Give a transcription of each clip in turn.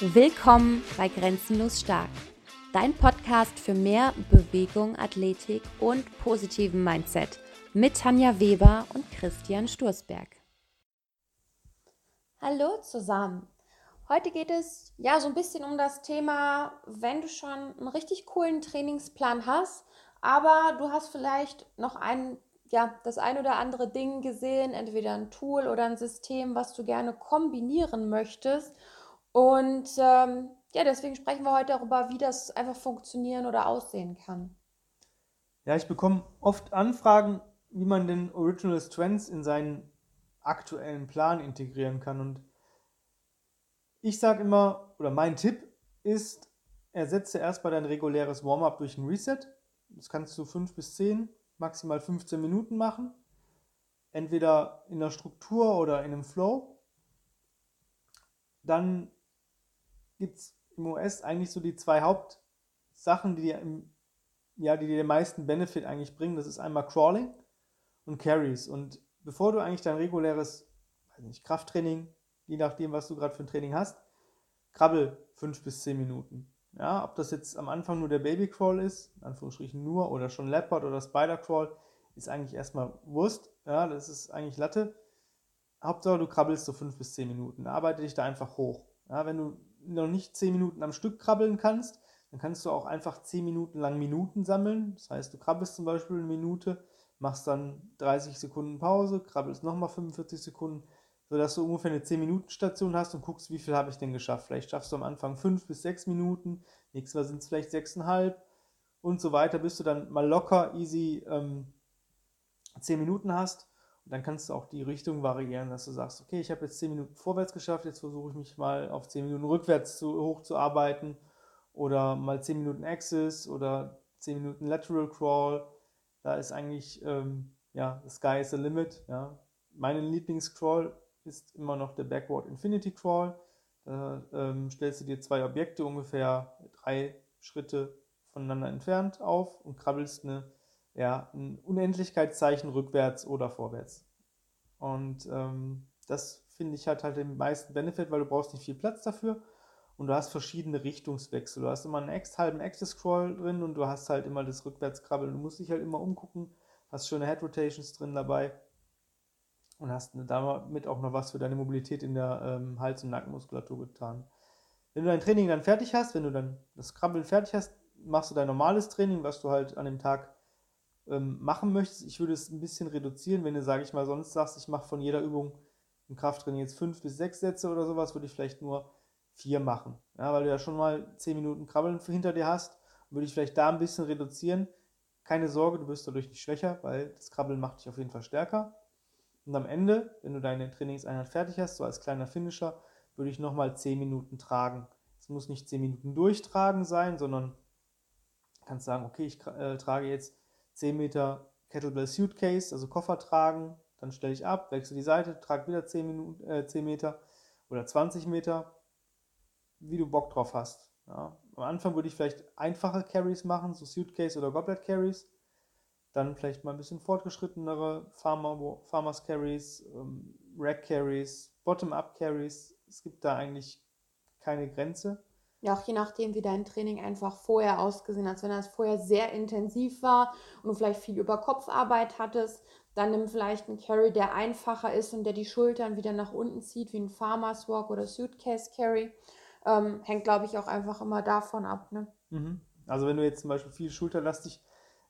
Willkommen bei Grenzenlos Stark, dein Podcast für mehr Bewegung, Athletik und positiven Mindset mit Tanja Weber und Christian Sturzberg. Hallo zusammen. Heute geht es ja so ein bisschen um das Thema, wenn du schon einen richtig coolen Trainingsplan hast, aber du hast vielleicht noch ein, ja, das ein oder andere Ding gesehen, entweder ein Tool oder ein System, was du gerne kombinieren möchtest und ähm, ja, deswegen sprechen wir heute darüber, wie das einfach funktionieren oder aussehen kann. Ja, ich bekomme oft Anfragen, wie man den Original Strengths in seinen aktuellen Plan integrieren kann. Und ich sage immer, oder mein Tipp ist, ersetze erstmal dein reguläres Warm-up durch ein Reset. Das kannst du 5 bis 10, maximal 15 Minuten machen. Entweder in der Struktur oder in einem Flow. Dann gibt es im US eigentlich so die zwei Hauptsachen, die dir, im, ja, die dir den meisten Benefit eigentlich bringen. Das ist einmal Crawling und Carries. Und bevor du eigentlich dein reguläres weiß nicht, Krafttraining, je nachdem, was du gerade für ein Training hast, krabbel fünf bis zehn Minuten. Ja, ob das jetzt am Anfang nur der Baby Crawl ist, in Anführungsstrichen nur, oder schon Leopard oder Spider Crawl, ist eigentlich erstmal Wurst. Ja, das ist eigentlich Latte. Hauptsache, du krabbelst so fünf bis zehn Minuten. Arbeite dich da einfach hoch. Ja, wenn du noch nicht 10 Minuten am Stück krabbeln kannst, dann kannst du auch einfach 10 Minuten lang Minuten sammeln. Das heißt, du krabbelst zum Beispiel eine Minute, machst dann 30 Sekunden Pause, krabbelst nochmal 45 Sekunden, sodass du ungefähr eine 10-Minuten-Station hast und guckst, wie viel habe ich denn geschafft. Vielleicht schaffst du am Anfang 5 bis 6 Minuten, nächstes Mal sind es vielleicht 6,5 und so weiter, bis du dann mal locker, easy ähm, 10 Minuten hast dann kannst du auch die Richtung variieren, dass du sagst, okay, ich habe jetzt 10 Minuten vorwärts geschafft, jetzt versuche ich mich mal auf 10 Minuten rückwärts zu, hochzuarbeiten oder mal 10 Minuten Axis oder 10 Minuten Lateral Crawl. Da ist eigentlich, ähm, ja, the sky is the limit. Ja. Meine Lieblingscrawl ist immer noch der Backward Infinity Crawl. Da ähm, stellst du dir zwei Objekte ungefähr drei Schritte voneinander entfernt auf und krabbelst eine ja, ein Unendlichkeitszeichen rückwärts oder vorwärts. Und ähm, das finde ich halt halt den meisten Benefit, weil du brauchst nicht viel Platz dafür und du hast verschiedene Richtungswechsel. Du hast immer einen halben Active-Scroll drin und du hast halt immer das Rückwärtskrabbeln. Du musst dich halt immer umgucken, hast schöne Head-Rotations drin dabei und hast damit auch noch was für deine Mobilität in der ähm, Hals- und Nackenmuskulatur getan. Wenn du dein Training dann fertig hast, wenn du dann das Krabbeln fertig hast, machst du dein normales Training, was du halt an dem Tag ähm, machen möchtest, ich würde es ein bisschen reduzieren, wenn du, sage ich mal, sonst sagst, ich mache von jeder Übung im Krafttraining jetzt fünf bis sechs Sätze oder sowas, würde ich vielleicht nur vier machen. Ja, weil du ja schon mal zehn Minuten Krabbeln hinter dir hast, würde ich vielleicht da ein bisschen reduzieren. Keine Sorge, du wirst dadurch nicht schwächer, weil das Krabbeln macht dich auf jeden Fall stärker. Und am Ende, wenn du deine Trainingseinheit fertig hast, so als kleiner Finisher, würde ich nochmal 10 Minuten tragen. Es muss nicht 10 Minuten durchtragen sein, sondern kannst sagen, okay, ich äh, trage jetzt 10 Meter Kettlebell Suitcase, also Koffer tragen, dann stelle ich ab, wechsle die Seite, trage wieder 10, Minuten, äh, 10 Meter oder 20 Meter, wie du Bock drauf hast. Ja. Am Anfang würde ich vielleicht einfache Carries machen, so Suitcase oder Goblet Carries. Dann vielleicht mal ein bisschen fortgeschrittenere Farmer, Farmers Carries, ähm, Rack Carries, Bottom-Up Carries. Es gibt da eigentlich keine Grenze. Ja, auch je nachdem, wie dein Training einfach vorher ausgesehen hat. Wenn das vorher sehr intensiv war und du vielleicht viel über Kopfarbeit hattest, dann nimm vielleicht einen Carry, der einfacher ist und der die Schultern wieder nach unten zieht, wie ein Farmer's Walk oder Suitcase Carry. Ähm, hängt, glaube ich, auch einfach immer davon ab. Ne? Mhm. Also wenn du jetzt zum Beispiel viel schulterlastig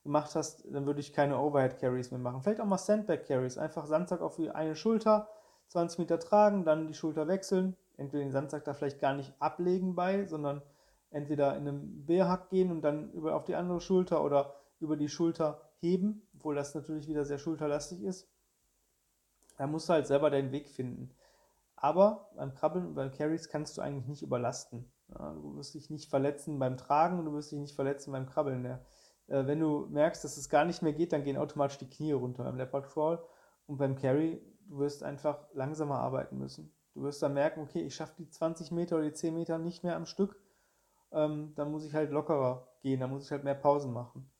gemacht hast, dann würde ich keine Overhead Carries mehr machen. Vielleicht auch mal Sandbag Carries. Einfach Sandsack auf eine Schulter, 20 Meter tragen, dann die Schulter wechseln, entweder den Sandsack da vielleicht gar nicht ablegen bei, sondern entweder in einem Bärhack gehen und dann über auf die andere Schulter oder über die Schulter heben, obwohl das natürlich wieder sehr schulterlastig ist. Da musst du halt selber deinen Weg finden. Aber beim Krabbeln und beim Carries kannst du eigentlich nicht überlasten. Ja, du wirst dich nicht verletzen beim Tragen und du wirst dich nicht verletzen beim Krabbeln. Ja. Äh, wenn du merkst, dass es gar nicht mehr geht, dann gehen automatisch die Knie runter beim Leopard Crawl und beim Carry, du wirst einfach langsamer arbeiten müssen. Du wirst dann merken, okay, ich schaffe die 20 Meter oder die 10 Meter nicht mehr am Stück. Ähm, dann muss ich halt lockerer gehen, dann muss ich halt mehr Pausen machen.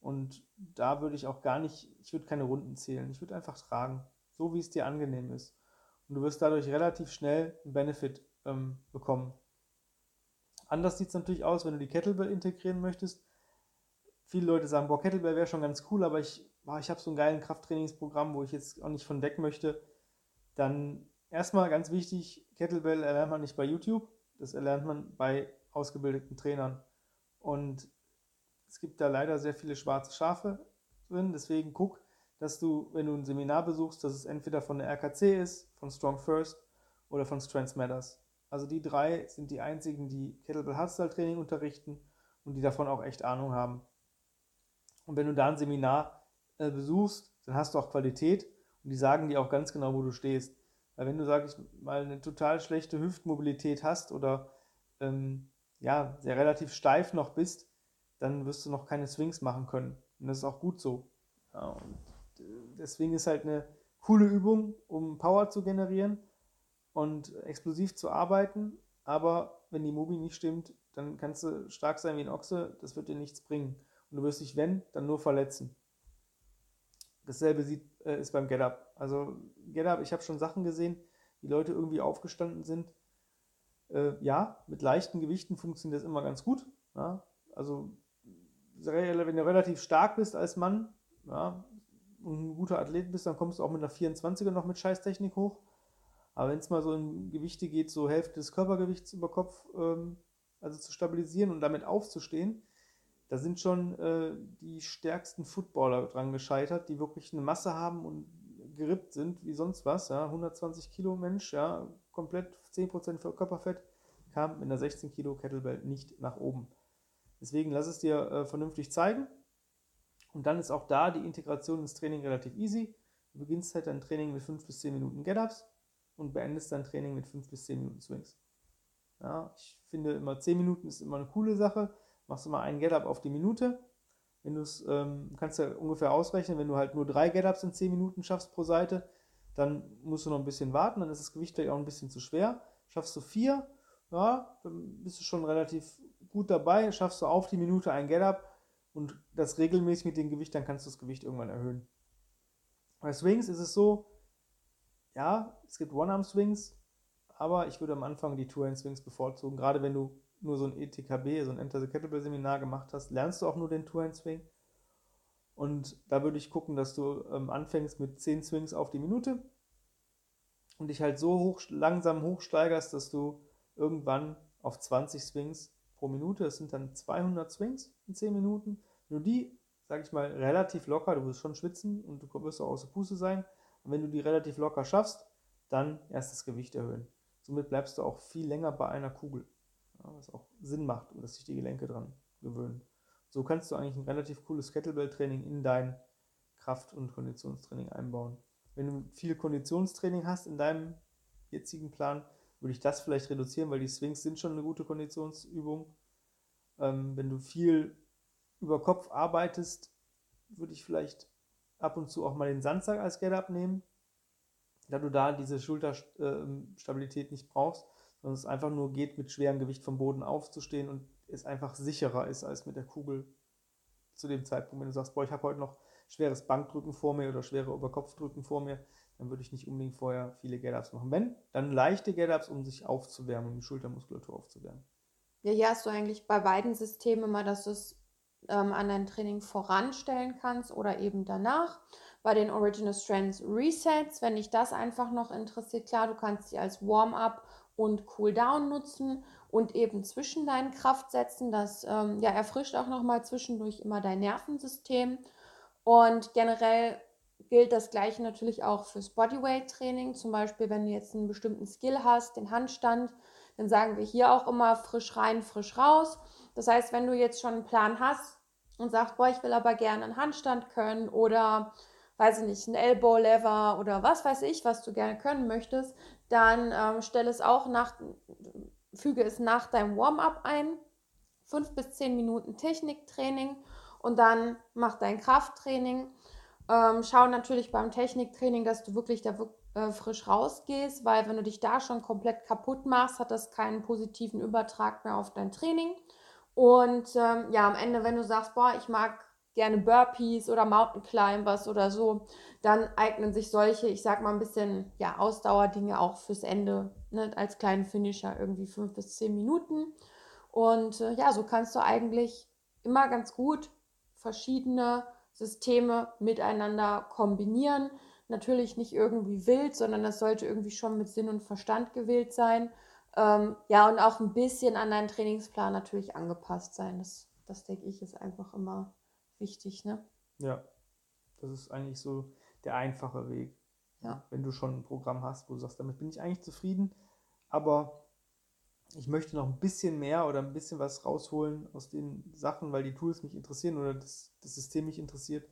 Und da würde ich auch gar nicht, ich würde keine Runden zählen, ich würde einfach tragen, so wie es dir angenehm ist. Und du wirst dadurch relativ schnell einen Benefit ähm, bekommen. Anders sieht es natürlich aus, wenn du die Kettlebell integrieren möchtest. Viele Leute sagen, boah, Kettlebell wäre schon ganz cool, aber ich, ich habe so ein geiles Krafttrainingsprogramm, wo ich jetzt auch nicht von weg möchte. Dann erstmal ganz wichtig, Kettlebell erlernt man nicht bei YouTube, das erlernt man bei ausgebildeten Trainern. Und es gibt da leider sehr viele schwarze Schafe drin, deswegen guck, dass du, wenn du ein Seminar besuchst, dass es entweder von der RKC ist, von Strong First oder von Strengths Matters. Also die drei sind die einzigen, die Kettlebell Hardstyle Training unterrichten und die davon auch echt Ahnung haben. Und wenn du da ein Seminar äh, besuchst, dann hast du auch Qualität und die sagen dir auch ganz genau, wo du stehst. Weil wenn du, sag ich mal, eine total schlechte Hüftmobilität hast oder ähm, ja, sehr relativ steif noch bist, dann wirst du noch keine Swings machen können. Und das ist auch gut so. Ja, und äh, deswegen ist halt eine coole Übung, um Power zu generieren und explosiv zu arbeiten. Aber wenn die Mobi nicht stimmt, dann kannst du stark sein wie ein Ochse, das wird dir nichts bringen. Und du wirst dich, wenn, dann nur verletzen. Dasselbe sieht, äh, ist beim Get-Up. Also Get-Up, ich habe schon Sachen gesehen, die Leute irgendwie aufgestanden sind. Äh, ja, mit leichten Gewichten funktioniert das immer ganz gut. Ja? Also wenn du relativ stark bist als Mann ja, und ein guter Athlet bist, dann kommst du auch mit einer 24er noch mit Scheißtechnik hoch. Aber wenn es mal so in Gewichte geht, so Hälfte des Körpergewichts über Kopf, ähm, also zu stabilisieren und damit aufzustehen, da sind schon äh, die stärksten Footballer dran gescheitert, die wirklich eine Masse haben und gerippt sind wie sonst was. Ja? 120 Kilo Mensch, ja, komplett 10% für Körperfett, kam mit einer 16 Kilo Kettlebell nicht nach oben. Deswegen lass es dir äh, vernünftig zeigen. Und dann ist auch da die Integration ins Training relativ easy. Du beginnst halt dein Training mit 5 bis 10 Minuten Get-Ups und beendest dein Training mit 5 bis 10 Minuten Swings. Ja, ich finde immer 10 Minuten ist immer eine coole Sache. Machst du mal einen Get-Up auf die Minute. Wenn du es, ähm, kannst ja ungefähr ausrechnen, wenn du halt nur drei Get-Ups in 10 Minuten schaffst pro Seite, dann musst du noch ein bisschen warten, dann ist das Gewicht vielleicht auch ein bisschen zu schwer. Schaffst du vier, ja, dann bist du schon relativ gut dabei. Schaffst du auf die Minute ein Get-Up und das regelmäßig mit dem Gewicht, dann kannst du das Gewicht irgendwann erhöhen. Bei Swings ist es so, ja, es gibt One-Arm-Swings, aber ich würde am Anfang die Two-Hand-Swings bevorzugen. Gerade wenn du nur so ein ETKB, so ein Enter the Kettlebell Seminar gemacht hast, lernst du auch nur den Two-Hand-Swing. Und da würde ich gucken, dass du ähm, anfängst mit 10 Swings auf die Minute und dich halt so hoch, langsam hochsteigerst, dass du irgendwann auf 20 Swings pro Minute, das sind dann 200 Swings in 10 Minuten, du die, sag ich mal, relativ locker, du wirst schon schwitzen und du wirst auch aus der Puste sein, und wenn du die relativ locker schaffst, dann erst das Gewicht erhöhen. Somit bleibst du auch viel länger bei einer Kugel, was auch Sinn macht und dass sich die Gelenke dran gewöhnen. So kannst du eigentlich ein relativ cooles Kettlebell-Training in dein Kraft- und Konditionstraining einbauen. Wenn du viel Konditionstraining hast in deinem jetzigen Plan, würde ich das vielleicht reduzieren, weil die Swings sind schon eine gute Konditionsübung. Ähm, wenn du viel über Kopf arbeitest, würde ich vielleicht ab und zu auch mal den Sandsack als Get-Up nehmen, da du da diese Schulterstabilität nicht brauchst, sondern es einfach nur geht, mit schwerem Gewicht vom Boden aufzustehen und es einfach sicherer ist als mit der Kugel zu dem Zeitpunkt. Wenn du sagst, boah, ich habe heute noch schweres Bankdrücken vor mir oder schwere Oberkopfdrücken vor mir, dann würde ich nicht unbedingt vorher viele Get-Ups machen. Wenn, dann leichte Get-Ups, um sich aufzuwärmen, um die Schultermuskulatur aufzuwärmen. Ja, hier hast du eigentlich bei beiden Systemen immer, dass du es ähm, an dein Training voranstellen kannst oder eben danach. Bei den Original Strengths Resets, wenn dich das einfach noch interessiert, klar, du kannst sie als Warm-up und Cool-Down nutzen und eben zwischen deinen Kraftsätzen. Das ähm, ja, erfrischt auch nochmal zwischendurch immer dein Nervensystem. Und generell gilt das gleiche natürlich auch fürs Bodyweight-Training. Zum Beispiel, wenn du jetzt einen bestimmten Skill hast, den Handstand, dann sagen wir hier auch immer frisch rein, frisch raus. Das heißt, wenn du jetzt schon einen Plan hast und sagst, boah, ich will aber gerne einen Handstand können oder weiß ich nicht, ein Elbow Lever oder was weiß ich, was du gerne können möchtest, dann ähm, stelle es auch nach, füge es nach deinem Warm-up ein. Fünf bis zehn Minuten Techniktraining und dann mach dein Krafttraining. Ähm, schau natürlich beim Techniktraining, dass du wirklich da äh, frisch rausgehst, weil wenn du dich da schon komplett kaputt machst, hat das keinen positiven Übertrag mehr auf dein Training. Und ähm, ja, am Ende, wenn du sagst, boah, ich mag gerne Burpees oder Mountain Climbers oder so, dann eignen sich solche, ich sag mal ein bisschen, ja, Ausdauerdinge auch fürs Ende, ne, als kleinen Finisher irgendwie fünf bis zehn Minuten. Und äh, ja, so kannst du eigentlich immer ganz gut verschiedene Systeme miteinander kombinieren. Natürlich nicht irgendwie wild, sondern das sollte irgendwie schon mit Sinn und Verstand gewählt sein. Ähm, ja, und auch ein bisschen an deinen Trainingsplan natürlich angepasst sein. Das, das denke ich, ist einfach immer wichtig, ne? Ja, das ist eigentlich so der einfache Weg. Ja. Wenn du schon ein Programm hast, wo du sagst, damit bin ich eigentlich zufrieden, aber ich möchte noch ein bisschen mehr oder ein bisschen was rausholen aus den Sachen, weil die Tools mich interessieren oder das, das System mich interessiert,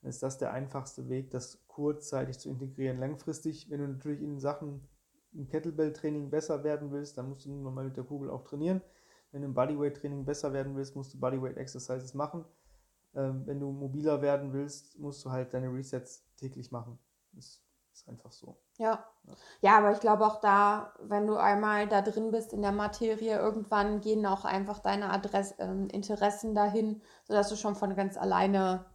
dann ist das der einfachste Weg, das kurzzeitig zu integrieren. Langfristig, wenn du natürlich in Sachen im Kettlebell-Training besser werden willst, dann musst du nun mal mit der Kugel auch trainieren. Wenn du im Bodyweight-Training besser werden willst, musst du Bodyweight-Exercises machen. Ähm, wenn du mobiler werden willst, musst du halt deine Resets täglich machen. Das ist einfach so. Ja. Ja, aber ich glaube auch da, wenn du einmal da drin bist in der Materie, irgendwann gehen auch einfach deine Adress äh, Interessen dahin, sodass du schon von ganz alleine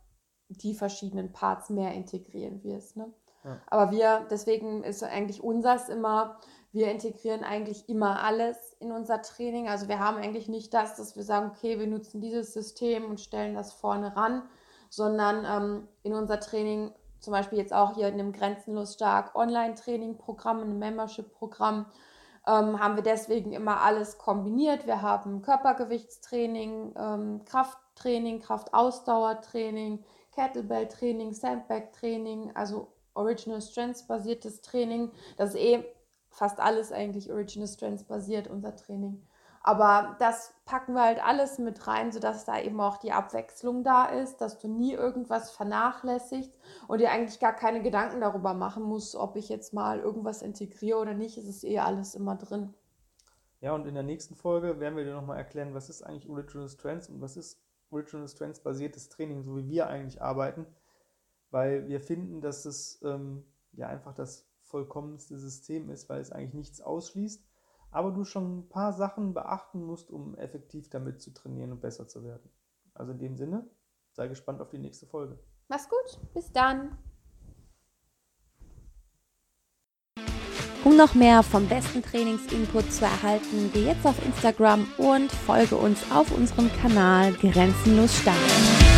die verschiedenen Parts mehr integrieren wirst. Ne? Ja. Aber wir, deswegen ist eigentlich unseres immer, wir integrieren eigentlich immer alles in unser Training. Also wir haben eigentlich nicht das, dass wir sagen, okay, wir nutzen dieses System und stellen das vorne ran, sondern ähm, in unser Training zum Beispiel jetzt auch hier in einem Grenzenlos Stark Online-Training-Programm, einem Membership-Programm, ähm, haben wir deswegen immer alles kombiniert. Wir haben Körpergewichtstraining, ähm, Krafttraining, Kraftausdauertraining, Kettlebell-Training, Sandbag-Training, also Original Strengths basiertes Training. Das ist eh fast alles eigentlich Original Strengths basiert, unser Training. Aber das packen wir halt alles mit rein, sodass da eben auch die Abwechslung da ist, dass du nie irgendwas vernachlässigst und dir eigentlich gar keine Gedanken darüber machen musst, ob ich jetzt mal irgendwas integriere oder nicht. Es ist eh alles immer drin. Ja, und in der nächsten Folge werden wir dir nochmal erklären, was ist eigentlich Original Strengths und was ist Original Strengths basiertes Training, so wie wir eigentlich arbeiten, weil wir finden, dass es ähm, ja einfach das vollkommenste System ist, weil es eigentlich nichts ausschließt aber du schon ein paar Sachen beachten musst, um effektiv damit zu trainieren und besser zu werden. Also in dem Sinne, sei gespannt auf die nächste Folge. Mach's gut, bis dann. Um noch mehr vom besten Trainingsinput zu erhalten, geh jetzt auf Instagram und folge uns auf unserem Kanal Grenzenlos Stark.